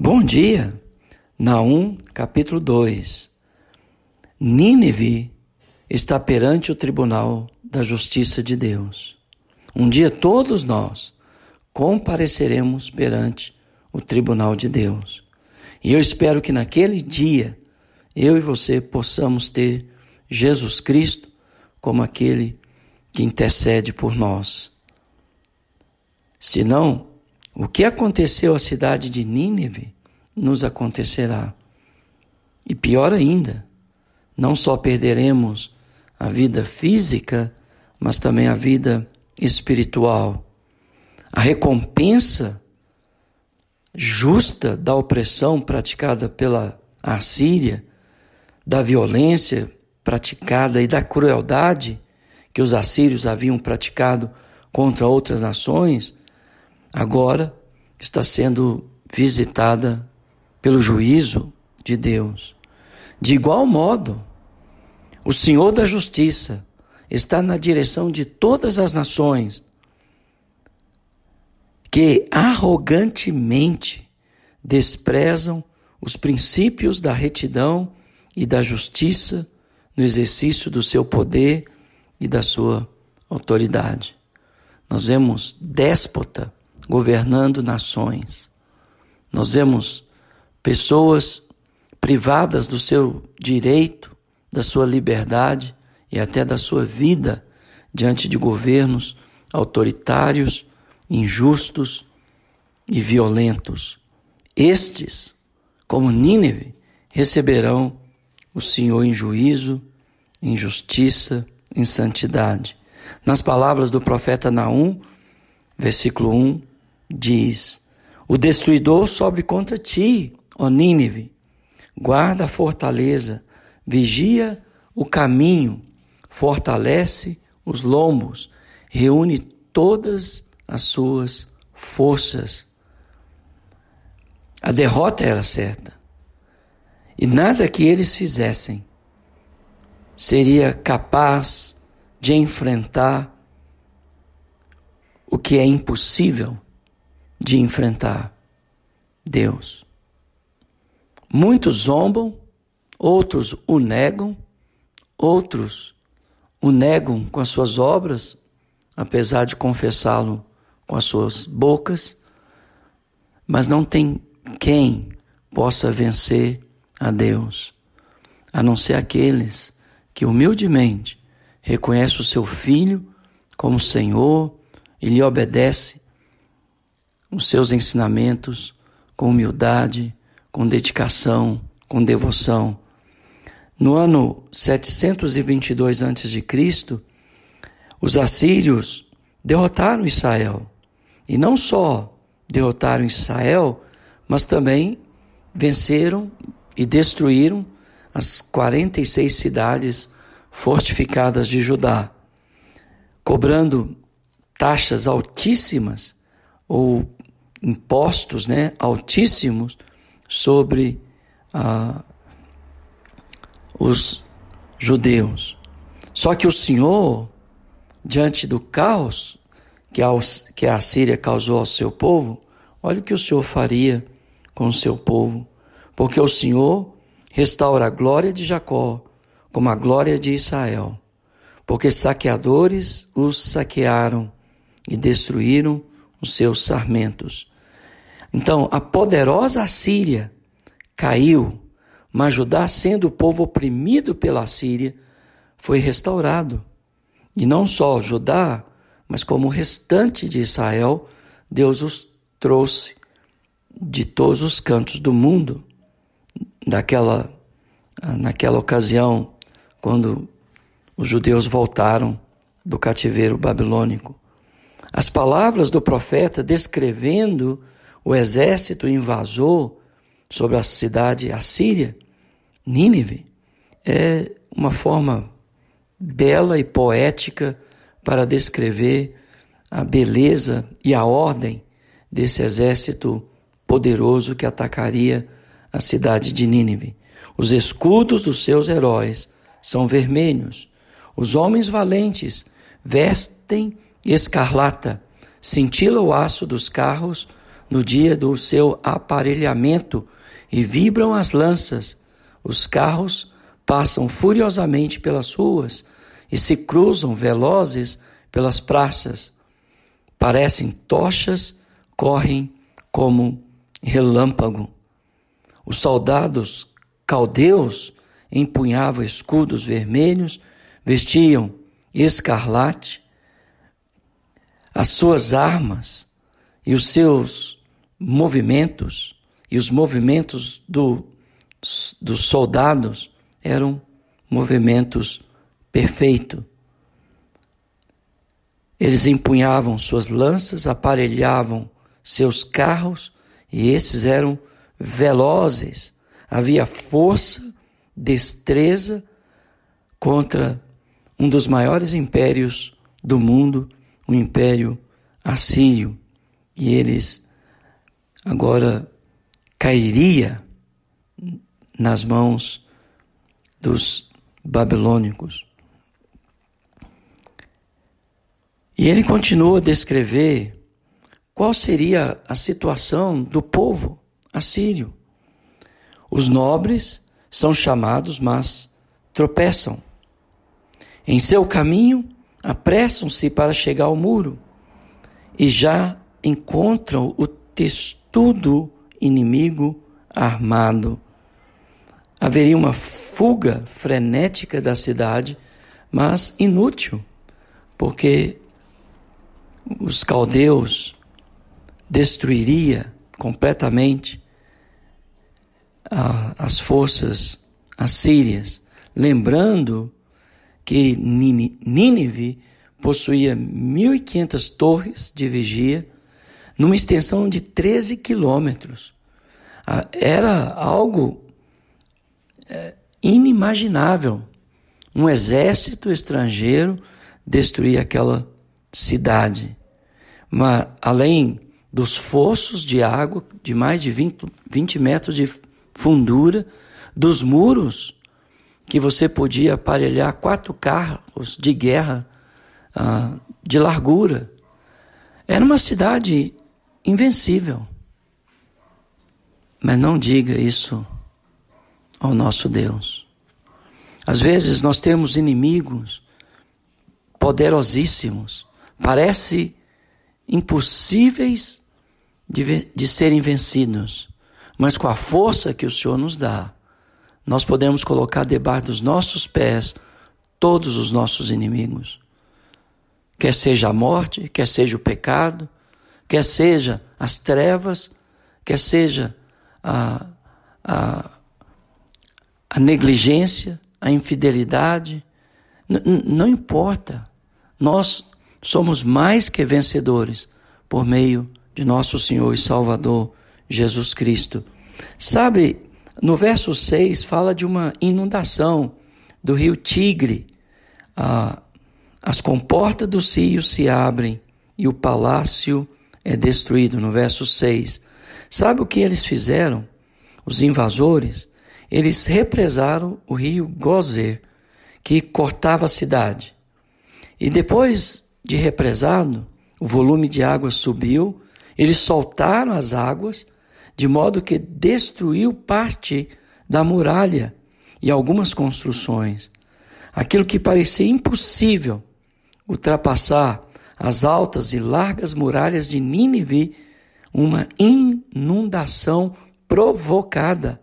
Bom dia, Naum, capítulo 2. Nínive está perante o tribunal da justiça de Deus. Um dia todos nós compareceremos perante o tribunal de Deus. E eu espero que naquele dia eu e você possamos ter Jesus Cristo como aquele que intercede por nós. Senão, o que aconteceu à cidade de Nínive nos acontecerá. E pior ainda, não só perderemos a vida física, mas também a vida espiritual. A recompensa justa da opressão praticada pela Assíria, da violência praticada e da crueldade que os assírios haviam praticado contra outras nações, agora está sendo visitada pelo juízo de Deus. De igual modo, o Senhor da Justiça está na direção de todas as nações que arrogantemente desprezam os princípios da retidão e da justiça no exercício do seu poder e da sua autoridade. Nós vemos déspota governando nações. Nós vemos pessoas privadas do seu direito, da sua liberdade e até da sua vida diante de governos autoritários, injustos e violentos. Estes, como Nínive, receberão o Senhor em juízo, em justiça, em santidade. Nas palavras do profeta Naum, versículo 1, diz: O destruidor sobe contra ti, ó Nínive. Guarda a fortaleza, vigia o caminho, fortalece os lombos, reúne todas as suas forças. A derrota era certa. E nada que eles fizessem seria capaz de enfrentar o que é impossível de enfrentar Deus. Muitos zombam, outros o negam, outros o negam com as suas obras, apesar de confessá-lo com as suas bocas, mas não tem quem possa vencer a Deus, a não ser aqueles que humildemente reconhecem o seu Filho como Senhor e lhe obedece os seus ensinamentos com humildade, com dedicação, com devoção. No ano 722 a.C., os assírios derrotaram Israel. E não só derrotaram Israel, mas também venceram e destruíram as 46 cidades fortificadas de Judá, cobrando taxas altíssimas ou impostos né, altíssimos sobre ah, os judeus. Só que o Senhor, diante do caos que a, que a Síria causou ao seu povo, olha o que o Senhor faria com o seu povo. Porque o Senhor restaura a glória de Jacó como a glória de Israel. Porque saqueadores os saquearam e destruíram os seus sarmentos. Então, a poderosa Assíria caiu, mas Judá, sendo o povo oprimido pela Síria, foi restaurado. E não só Judá, mas como o restante de Israel, Deus os trouxe de todos os cantos do mundo. Daquela, naquela ocasião, quando os judeus voltaram do cativeiro babilônico. As palavras do profeta descrevendo o exército invasor sobre a cidade assíria, Nínive, é uma forma bela e poética para descrever a beleza e a ordem desse exército poderoso que atacaria a cidade de Nínive. Os escudos dos seus heróis são vermelhos. Os homens valentes vestem escarlata, cintila o aço dos carros no dia do seu aparelhamento e vibram as lanças. Os carros passam furiosamente pelas ruas e se cruzam velozes pelas praças. Parecem tochas, correm como relâmpago. Os soldados caldeus empunhavam escudos vermelhos, vestiam escarlate. As suas armas e os seus movimentos e os movimentos do, dos soldados eram movimentos perfeitos. Eles empunhavam suas lanças, aparelhavam seus carros e esses eram velozes. Havia força, destreza contra um dos maiores impérios do mundo, o Império Assírio. E eles agora cairia nas mãos dos babilônicos. E ele continua a descrever qual seria a situação do povo assírio. Os nobres são chamados, mas tropeçam. Em seu caminho, apressam-se para chegar ao muro e já encontram o testudo inimigo armado. Haveria uma fuga frenética da cidade, mas inútil, porque os caldeus destruiria completamente a, as forças assírias, lembrando que Nínive possuía 1.500 torres de vigia, numa extensão de 13 quilômetros. Era algo é, inimaginável um exército estrangeiro destruir aquela cidade. Mas, além dos fossos de água de mais de 20, 20 metros de fundura, dos muros que você podia aparelhar quatro carros de guerra ah, de largura. Era uma cidade invencível. Mas não diga isso ao nosso Deus. Às vezes nós temos inimigos poderosíssimos, parece impossíveis de, de serem vencidos, mas com a força que o Senhor nos dá, nós podemos colocar debaixo dos nossos pés todos os nossos inimigos. Quer seja a morte, quer seja o pecado, quer seja as trevas, quer seja a, a, a negligência, a infidelidade, não importa. Nós somos mais que vencedores por meio de nosso Senhor e Salvador Jesus Cristo. Sabe, no verso 6 fala de uma inundação do rio Tigre. Ah, as comportas dos rios se abrem e o palácio é destruído. No verso 6. Sabe o que eles fizeram? Os invasores, eles represaram o rio Gozer, que cortava a cidade. E depois de represado, o volume de água subiu, eles soltaram as águas, de modo que destruiu parte da muralha e algumas construções. Aquilo que parecia impossível ultrapassar as altas e largas muralhas de Nínive, uma inundação provocada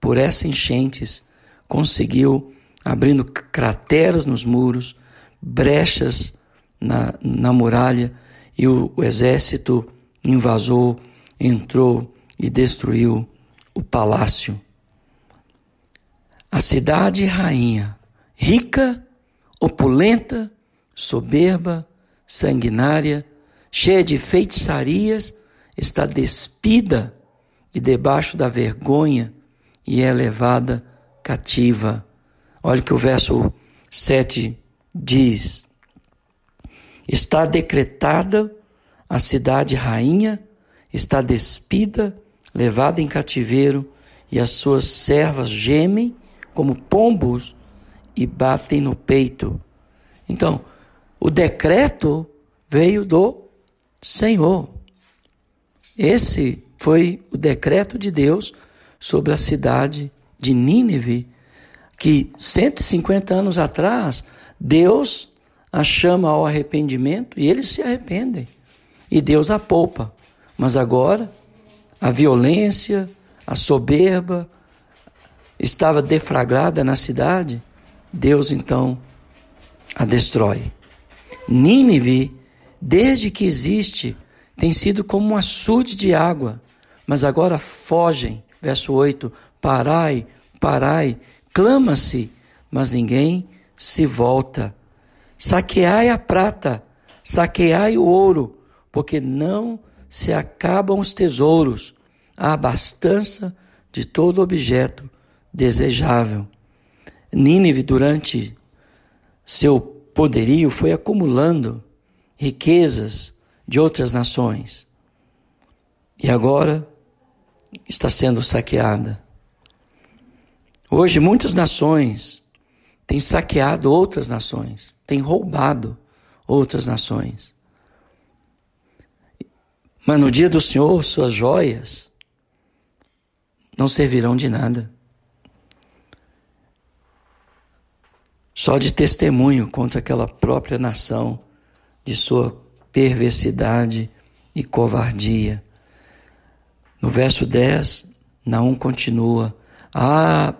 por essas enchentes, conseguiu, abrindo crateras nos muros, brechas na, na muralha, e o, o exército invasor entrou e destruiu o palácio. A cidade rainha, rica, opulenta, soberba, sanguinária, cheia de feitiçarias, está despida e debaixo da vergonha e é levada cativa. Olha o que o verso 7 diz: Está decretada a cidade rainha, está despida, levada em cativeiro, e as suas servas gemem como pombos e batem no peito. Então, o decreto veio do Senhor. Esse foi o decreto de Deus sobre a cidade de Nínive, que 150 anos atrás, Deus a chama ao arrependimento e eles se arrependem. E Deus a poupa. Mas agora, a violência, a soberba estava deflagrada na cidade, Deus então a destrói. Nínive, desde que existe, tem sido como um açude de água, mas agora fogem. Verso 8: Parai, parai, clama-se, mas ninguém se volta. Saqueai a prata, saqueai o ouro, porque não se acabam os tesouros, a abastança de todo objeto desejável. Nínive, durante seu poderio, foi acumulando riquezas de outras nações. E agora está sendo saqueada. Hoje, muitas nações têm saqueado outras nações, têm roubado outras nações. Mas no dia do Senhor, suas joias não servirão de nada. Só de testemunho contra aquela própria nação de sua perversidade e covardia. No verso 10, Naum continua: Ah,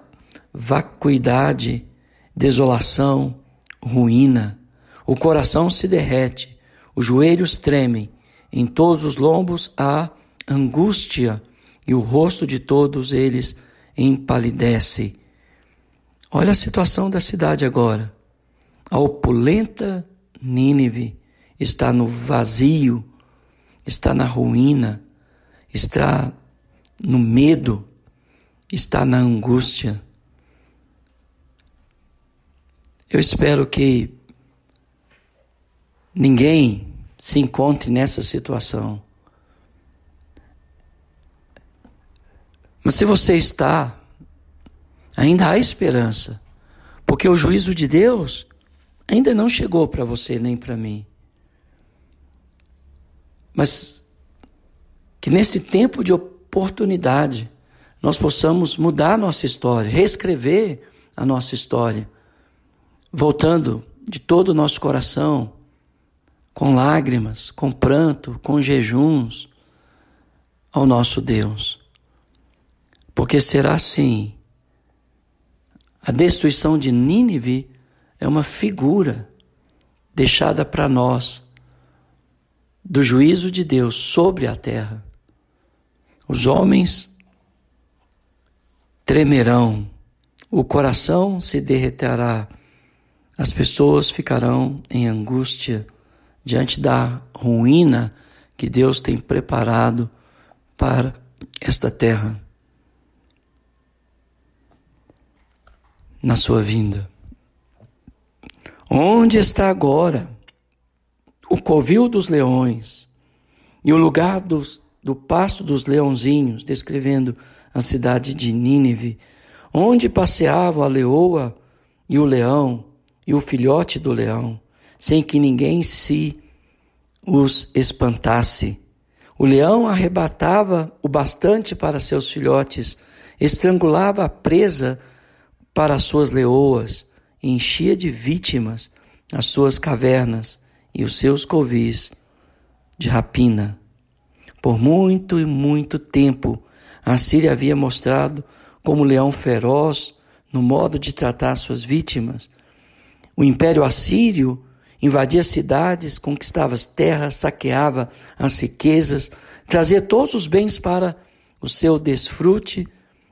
vacuidade, desolação, ruína. O coração se derrete, os joelhos tremem, em todos os lombos há angústia, e o rosto de todos eles empalidece. Olha a situação da cidade agora. A opulenta Nínive está no vazio, está na ruína, está no medo, está na angústia. Eu espero que ninguém se encontre nessa situação. Mas se você está, ainda há esperança, porque o juízo de Deus ainda não chegou para você nem para mim. Mas que nesse tempo de oportunidade nós possamos mudar a nossa história, reescrever a nossa história, voltando de todo o nosso coração, com lágrimas, com pranto, com jejuns, ao nosso Deus. Porque será assim. A destruição de Nínive é uma figura deixada para nós do juízo de Deus sobre a terra. Os homens tremerão, o coração se derreterá, as pessoas ficarão em angústia diante da ruína que Deus tem preparado para esta terra. Na sua vinda. Onde está agora o covil dos leões e o lugar dos, do pasto dos leãozinhos, descrevendo a cidade de Nínive, onde passeava a leoa e o leão e o filhote do leão, sem que ninguém se os espantasse. O leão arrebatava o bastante para seus filhotes, estrangulava a presa para as suas leoas, e enchia de vítimas as suas cavernas e os seus covis de rapina. Por muito e muito tempo, a Síria havia mostrado como leão feroz no modo de tratar suas vítimas. O Império Assírio invadia cidades, conquistava as terras, saqueava as riquezas, trazia todos os bens para o seu desfrute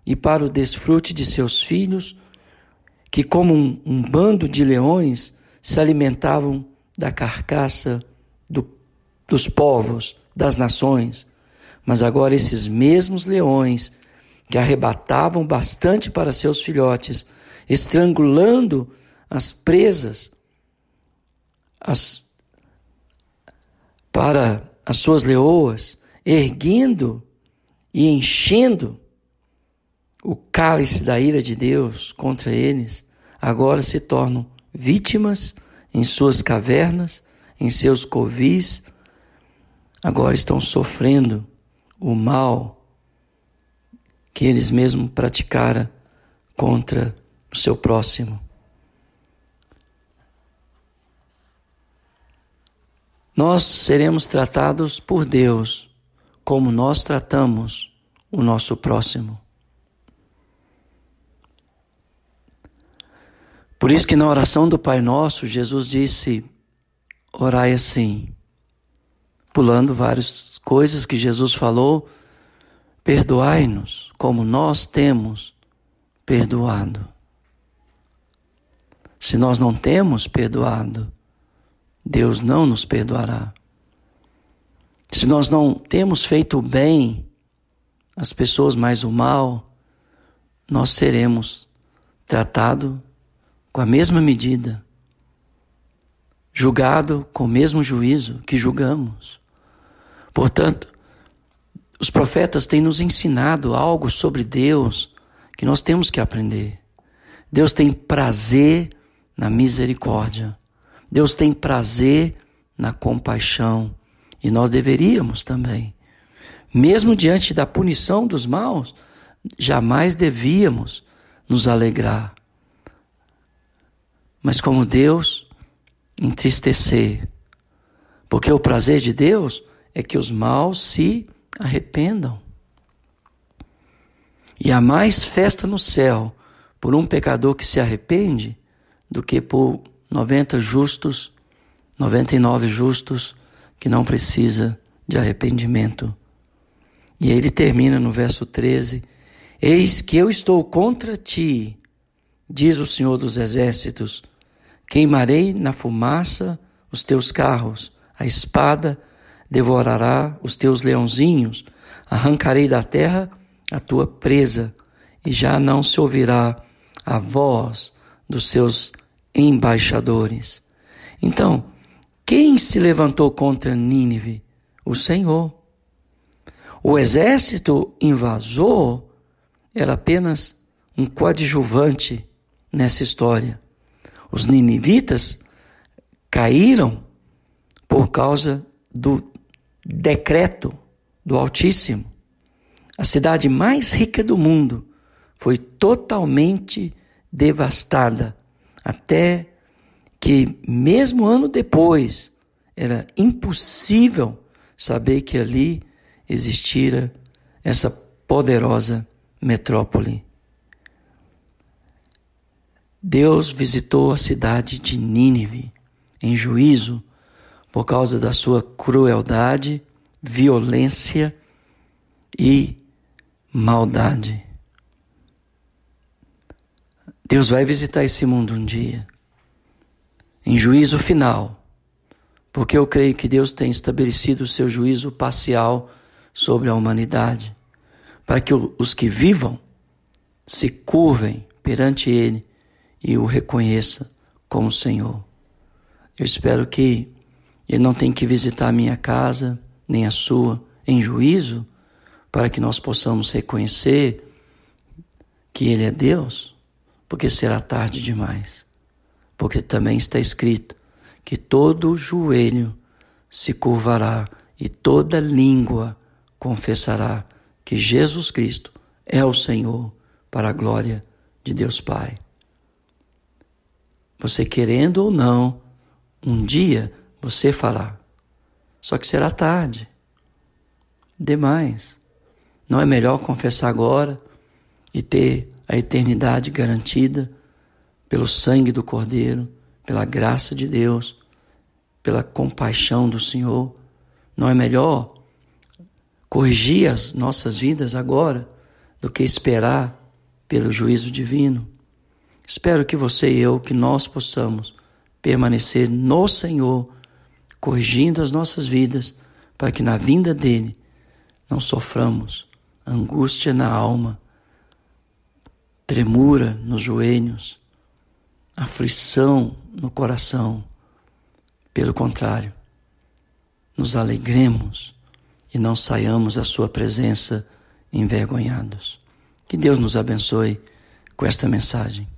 e para o desfrute de seus filhos, que, como um, um bando de leões, se alimentavam da carcaça do, dos povos, das nações. Mas agora esses mesmos leões que arrebatavam bastante para seus filhotes, estrangulando as presas as, para as suas leoas, erguendo e enchendo o cálice da ira de Deus contra eles, agora se tornam vítimas em suas cavernas, em seus covis, agora estão sofrendo o mal que eles mesmos praticaram contra o seu próximo. Nós seremos tratados por Deus como nós tratamos o nosso próximo. Por isso que na oração do Pai Nosso, Jesus disse: orai assim, pulando várias coisas que Jesus falou, perdoai-nos como nós temos perdoado. Se nós não temos perdoado, Deus não nos perdoará. Se nós não temos feito o bem às pessoas, mais o mal, nós seremos tratados com a mesma medida, julgado com o mesmo juízo que julgamos. Portanto, os profetas têm nos ensinado algo sobre Deus que nós temos que aprender. Deus tem prazer na misericórdia. Deus tem prazer na compaixão e nós deveríamos também. Mesmo diante da punição dos maus, jamais devíamos nos alegrar. Mas como Deus, entristecer. Porque o prazer de Deus é que os maus se arrependam. E há mais festa no céu por um pecador que se arrepende do que por 90 justos, 99 justos que não precisa de arrependimento. E ele termina no verso 13: Eis que eu estou contra ti, diz o Senhor dos Exércitos, queimarei na fumaça os teus carros, a espada devorará os teus leãozinhos, arrancarei da terra a tua presa, e já não se ouvirá a voz dos seus embaixadores. Então, quem se levantou contra Nínive? O Senhor. O exército invasor era apenas um coadjuvante nessa história. Os ninivitas caíram por causa do decreto do Altíssimo. A cidade mais rica do mundo foi totalmente devastada até que, mesmo ano depois, era impossível saber que ali existira essa poderosa metrópole. Deus visitou a cidade de Nínive em juízo por causa da sua crueldade, violência e maldade. Deus vai visitar esse mundo um dia, em juízo final, porque eu creio que Deus tem estabelecido o seu juízo parcial sobre a humanidade, para que os que vivam se curvem perante Ele e o reconheça como Senhor. Eu espero que Ele não tenha que visitar a minha casa, nem a sua, em juízo, para que nós possamos reconhecer que Ele é Deus porque será tarde demais. Porque também está escrito que todo joelho se curvará e toda língua confessará que Jesus Cristo é o Senhor para a glória de Deus Pai. Você querendo ou não, um dia você fará. Só que será tarde. Demais. Não é melhor confessar agora e ter a eternidade garantida pelo sangue do Cordeiro, pela graça de Deus, pela compaixão do Senhor. Não é melhor corrigir as nossas vidas agora do que esperar pelo juízo divino? Espero que você e eu, que nós possamos permanecer no Senhor, corrigindo as nossas vidas, para que na vinda dele não soframos angústia na alma, tremura nos joelhos, aflição no coração. Pelo contrário, nos alegremos e não saiamos da Sua presença envergonhados. Que Deus nos abençoe com esta mensagem.